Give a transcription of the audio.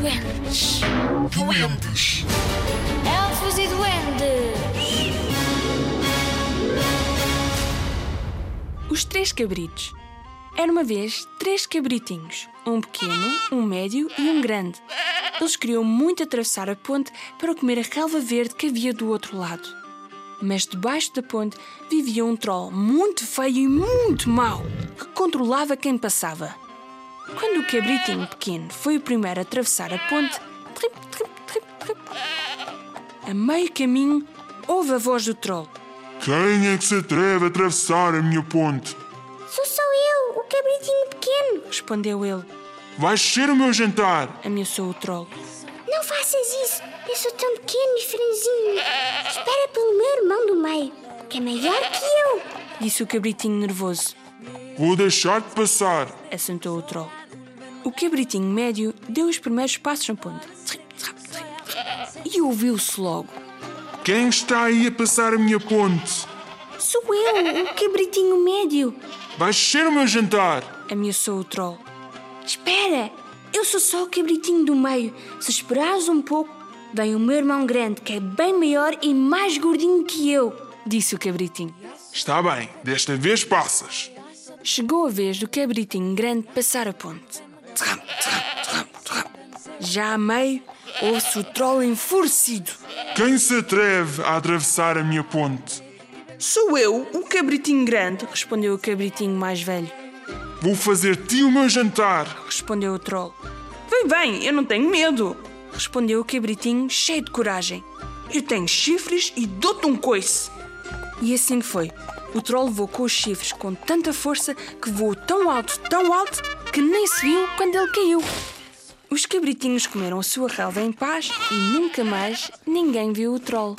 duendes. Duendes. Elfos e duendes. Os Três Cabritos. Era uma vez três cabritinhos, um pequeno, um médio e um grande. Eles queriam muito atravessar a ponte para comer a relva verde que havia do outro lado. Mas debaixo da ponte vivia um troll muito feio e muito mau que controlava quem passava. Quando o cabritinho pequeno foi o primeiro a atravessar a ponte, trip, trip, trip, trip, a meio caminho ouve a voz do troll. Quem é que se atreve a atravessar a minha ponte? Sou só eu, o cabritinho pequeno. Respondeu ele. Vais ser o meu jantar. Ameaçou o troll. Não faças isso. Eu sou tão pequeno e franzinho. Espera pelo meu irmão do meio, que é maior que eu. Disse o cabritinho nervoso. Vou deixar-te passar. Assentou o troll. O cabritinho médio deu os primeiros passos na ponte. E ouviu-se logo. Quem está aí a passar a minha ponte? Sou eu, o cabritinho médio. Vais ser o meu jantar. Ameaçou o troll. Espera, eu sou só o cabritinho do meio. Se esperares um pouco, vem o meu irmão grande, que é bem maior e mais gordinho que eu. Disse o cabritinho. Está bem, desta vez passas. Chegou a vez do cabritinho grande passar a ponte. Tram, tram, tram, tram. Já a meio, ouve-se o troll enfurecido. Quem se atreve a atravessar a minha ponte? Sou eu, o cabritinho grande, respondeu o cabritinho mais velho. Vou fazer-te o meu jantar. Respondeu o troll. Vem, vem, eu não tenho medo. Respondeu o cabritinho, cheio de coragem. Eu tenho chifres e dou-te um coice. E assim foi. O troll levou com os chifres com tanta força que voou tão alto, tão alto, que nem se viu quando ele caiu. Os cabritinhos comeram a sua relva em paz e nunca mais ninguém viu o troll.